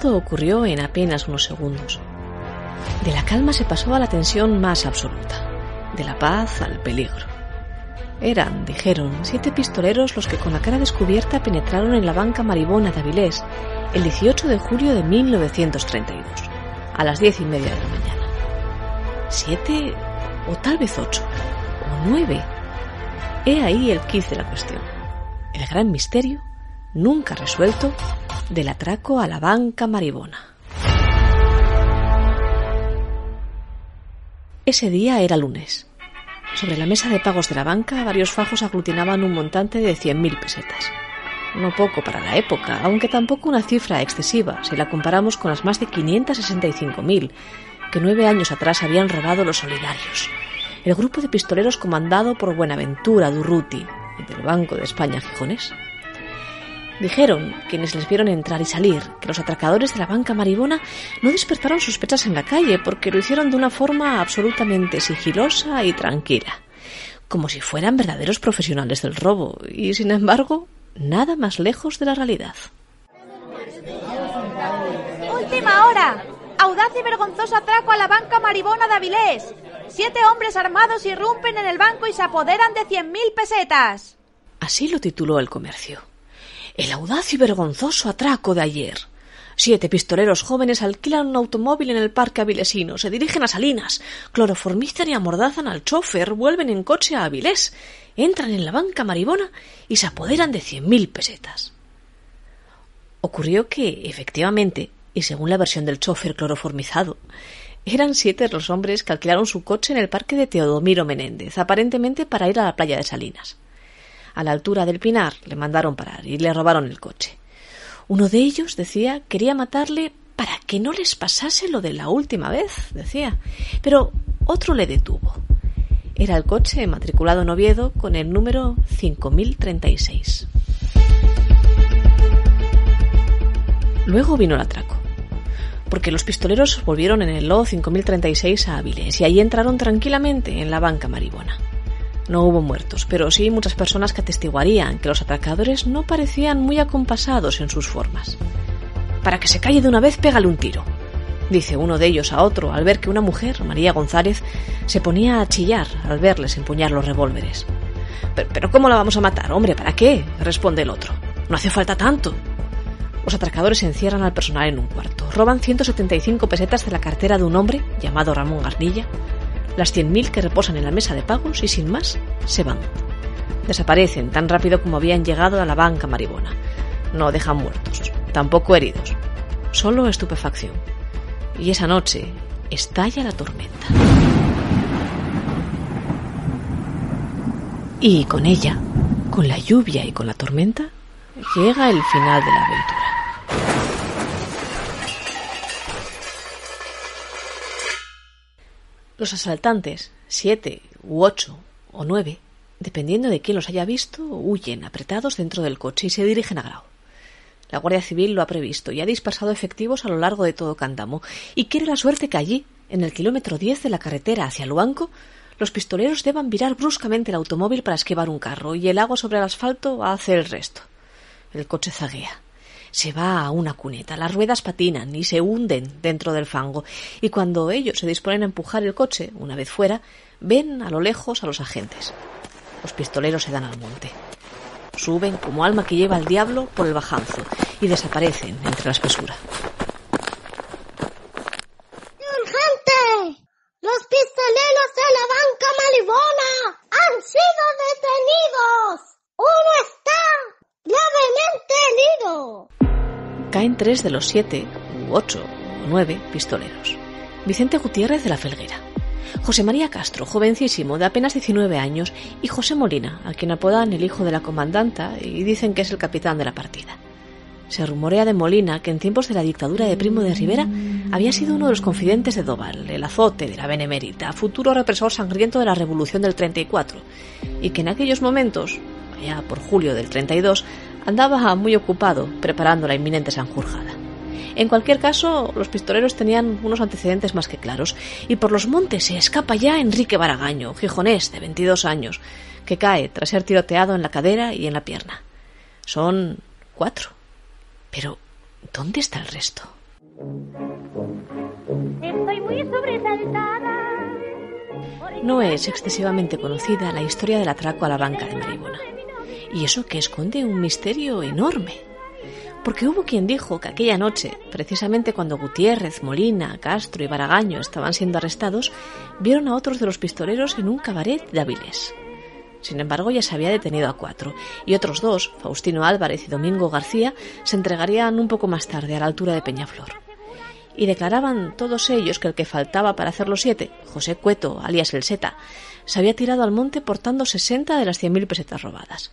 Todo ocurrió en apenas unos segundos. De la calma se pasó a la tensión más absoluta, de la paz al peligro. Eran, dijeron, siete pistoleros los que con la cara descubierta penetraron en la banca maribona de Avilés el 18 de julio de 1932, a las diez y media de la mañana. Siete o tal vez ocho o nueve. He ahí el quiz de la cuestión. El gran misterio, nunca resuelto, del atraco a la banca maribona. Ese día era lunes. Sobre la mesa de pagos de la banca, varios fajos aglutinaban un montante de 100.000 pesetas. No poco para la época, aunque tampoco una cifra excesiva si la comparamos con las más de 565.000 que nueve años atrás habían robado los solidarios. El grupo de pistoleros comandado por Buenaventura Durruti, del Banco de España Gijones. Dijeron, quienes les vieron entrar y salir, que los atracadores de la banca maribona no despertaron sospechas en la calle porque lo hicieron de una forma absolutamente sigilosa y tranquila, como si fueran verdaderos profesionales del robo, y sin embargo, nada más lejos de la realidad. ¡Última hora! Audaz y vergonzoso atraco a la banca maribona de Avilés. Siete hombres armados irrumpen en el banco y se apoderan de cien mil pesetas. Así lo tituló el comercio. El audaz y vergonzoso atraco de ayer. Siete pistoleros jóvenes alquilan un automóvil en el parque avilesino, se dirigen a Salinas, cloroformizan y amordazan al chofer, vuelven en coche a Avilés, entran en la banca maribona y se apoderan de cien mil pesetas. Ocurrió que, efectivamente, y según la versión del chofer cloroformizado, eran siete los hombres que alquilaron su coche en el parque de Teodomiro Menéndez, aparentemente para ir a la playa de Salinas. A la altura del Pinar le mandaron parar y le robaron el coche. Uno de ellos, decía, quería matarle para que no les pasase lo de la última vez, decía. Pero otro le detuvo. Era el coche matriculado en Oviedo con el número 5036. Luego vino el atraco. Porque los pistoleros volvieron en el LO 5036 a Avilés y ahí entraron tranquilamente en la banca maribona. No hubo muertos, pero sí muchas personas que atestiguarían que los atracadores no parecían muy acompasados en sus formas. Para que se calle de una vez, pégale un tiro, dice uno de ellos a otro al ver que una mujer, María González, se ponía a chillar al verles empuñar los revólveres. Pero, ¿cómo la vamos a matar, hombre? ¿Para qué? responde el otro. No hace falta tanto. Los atracadores encierran al personal en un cuarto, roban 175 pesetas de la cartera de un hombre llamado Ramón Garnilla, las 100.000 que reposan en la mesa de pagos y sin más se van. Desaparecen tan rápido como habían llegado a la banca maribona. No dejan muertos, tampoco heridos, solo estupefacción. Y esa noche estalla la tormenta. Y con ella, con la lluvia y con la tormenta, llega el final de la aventura. Los asaltantes, siete u ocho o nueve, dependiendo de quién los haya visto, huyen apretados dentro del coche y se dirigen a Grau. La Guardia Civil lo ha previsto y ha dispersado efectivos a lo largo de todo Cántamo y quiere la suerte que allí, en el kilómetro 10 de la carretera hacia Luanco, los pistoleros deban virar bruscamente el automóvil para esquivar un carro y el agua sobre el asfalto hace el resto. El coche zaguea. Se va a una cuneta, las ruedas patinan y se hunden dentro del fango, y cuando ellos se disponen a empujar el coche, una vez fuera, ven a lo lejos a los agentes. Los pistoleros se dan al monte. Suben como alma que lleva al diablo por el bajanzo y desaparecen entre la espesura. ¡Urgente! ¡Los pistoleros de la banca malibona han sido detenidos! ¡Uno está gravemente herido! Caen tres de los siete, u ocho, o nueve pistoleros. Vicente Gutiérrez de la Felguera, José María Castro, jovencísimo, de apenas 19 años, y José Molina, a quien apodan el hijo de la comandanta y dicen que es el capitán de la partida. Se rumorea de Molina que en tiempos de la dictadura de Primo de Rivera había sido uno de los confidentes de Doval, el azote de la Benemérita, futuro represor sangriento de la Revolución del 34, y que en aquellos momentos, allá por julio del 32, andaba muy ocupado preparando la inminente Sanjurjada. En cualquier caso, los pistoleros tenían unos antecedentes más que claros, y por los montes se escapa ya Enrique Baragaño, gijonés de 22 años, que cae tras ser tiroteado en la cadera y en la pierna. Son cuatro. Pero, ¿dónde está el resto? Estoy muy sobresaltada. No es excesivamente conocida la historia del atraco a la banca de Maribona. Y eso que esconde un misterio enorme. Porque hubo quien dijo que aquella noche, precisamente cuando Gutiérrez, Molina, Castro y Baragaño estaban siendo arrestados, vieron a otros de los pistoleros en un cabaret de Avilés. Sin embargo, ya se había detenido a cuatro, y otros dos, Faustino Álvarez y Domingo García, se entregarían un poco más tarde a la altura de Peñaflor. Y declaraban todos ellos que el que faltaba para hacer los siete, José Cueto, alias el Seta, se había tirado al monte portando sesenta de las cien mil pesetas robadas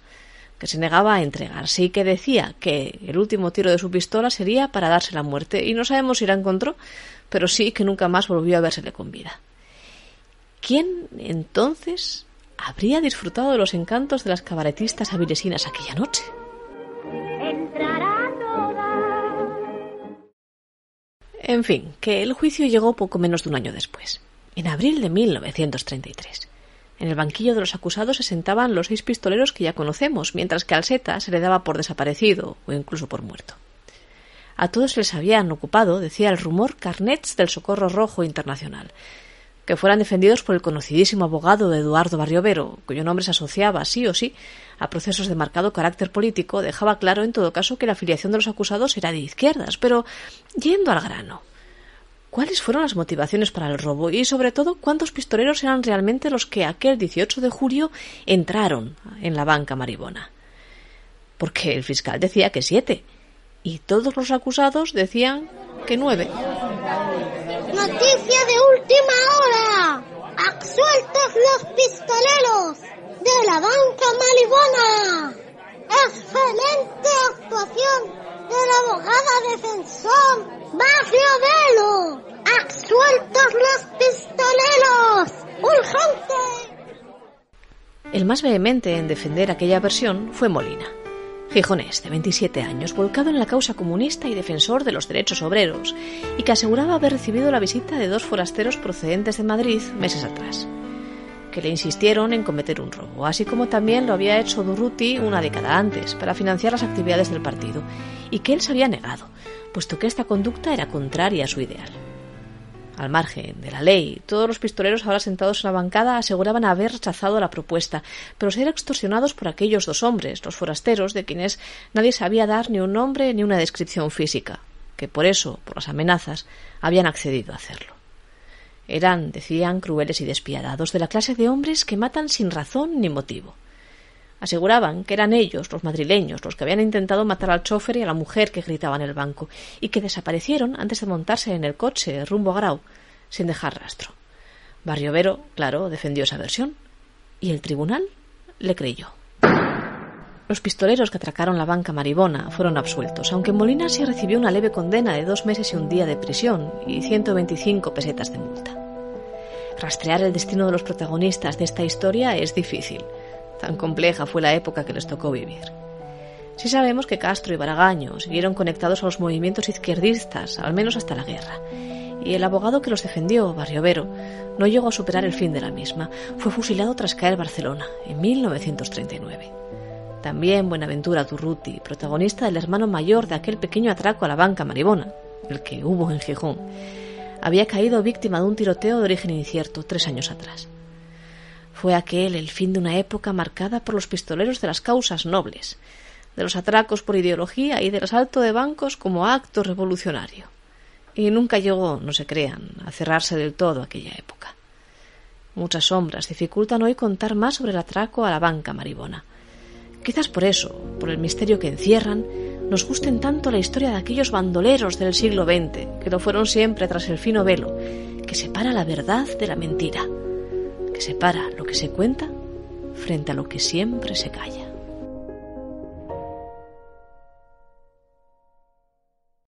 que se negaba a entregarse y que decía que el último tiro de su pistola sería para darse la muerte, y no sabemos si la encontró, pero sí que nunca más volvió a vérsele con vida. ¿Quién entonces habría disfrutado de los encantos de las cabaretistas avilesinas aquella noche? En fin, que el juicio llegó poco menos de un año después, en abril de 1933. En el banquillo de los acusados se sentaban los seis pistoleros que ya conocemos, mientras que al Seta se le daba por desaparecido o incluso por muerto. A todos les habían ocupado, decía el rumor, carnets del Socorro Rojo Internacional, que fueran defendidos por el conocidísimo abogado Eduardo Barriovero, cuyo nombre se asociaba, sí o sí, a procesos de marcado carácter político, dejaba claro en todo caso que la afiliación de los acusados era de izquierdas, pero yendo al grano cuáles fueron las motivaciones para el robo y, sobre todo, cuántos pistoleros eran realmente los que aquel 18 de julio entraron en la banca maribona. Porque el fiscal decía que siete y todos los acusados decían que nueve. Noticia de última hora. Absueltos los pistoleros de la banca maribona. Excelente actuación del abogado defensor Barrio Velo. ¡Absueltos los pistoleros! ¡Urgente! El más vehemente en defender aquella versión fue Molina. Gijonés, de 27 años, volcado en la causa comunista y defensor de los derechos obreros, y que aseguraba haber recibido la visita de dos forasteros procedentes de Madrid meses atrás, que le insistieron en cometer un robo, así como también lo había hecho Durruti una década antes, para financiar las actividades del partido, y que él se había negado, puesto que esta conducta era contraria a su ideal. Al margen de la ley, todos los pistoleros ahora sentados en la bancada aseguraban haber rechazado la propuesta, pero ser extorsionados por aquellos dos hombres, los forasteros, de quienes nadie sabía dar ni un nombre ni una descripción física, que por eso, por las amenazas, habían accedido a hacerlo. Eran, decían, crueles y despiadados, de la clase de hombres que matan sin razón ni motivo. Aseguraban que eran ellos, los madrileños, los que habían intentado matar al chofer y a la mujer que gritaba en el banco, y que desaparecieron antes de montarse en el coche rumbo a Grau, sin dejar rastro. Barriovero, claro, defendió esa versión, y el tribunal le creyó. Los pistoleros que atracaron la banca maribona fueron absueltos, aunque Molina sí recibió una leve condena de dos meses y un día de prisión y 125 pesetas de multa. Rastrear el destino de los protagonistas de esta historia es difícil. Tan compleja fue la época que les tocó vivir. Sí sabemos que Castro y Baragaño siguieron conectados a los movimientos izquierdistas, al menos hasta la guerra, y el abogado que los defendió, Barriovero, no llegó a superar el fin de la misma. Fue fusilado tras caer Barcelona, en 1939. También Buenaventura Turruti, protagonista del hermano mayor de aquel pequeño atraco a la banca maribona, el que hubo en Gijón, había caído víctima de un tiroteo de origen incierto tres años atrás. Fue aquel el fin de una época marcada por los pistoleros de las causas nobles, de los atracos por ideología y del asalto de bancos como acto revolucionario. Y nunca llegó, no se crean, a cerrarse del todo aquella época. Muchas sombras dificultan hoy contar más sobre el atraco a la banca maribona. Quizás por eso, por el misterio que encierran, nos gusten tanto la historia de aquellos bandoleros del siglo XX, que lo fueron siempre tras el fino velo, que separa la verdad de la mentira separa lo que se cuenta frente a lo que siempre se calla.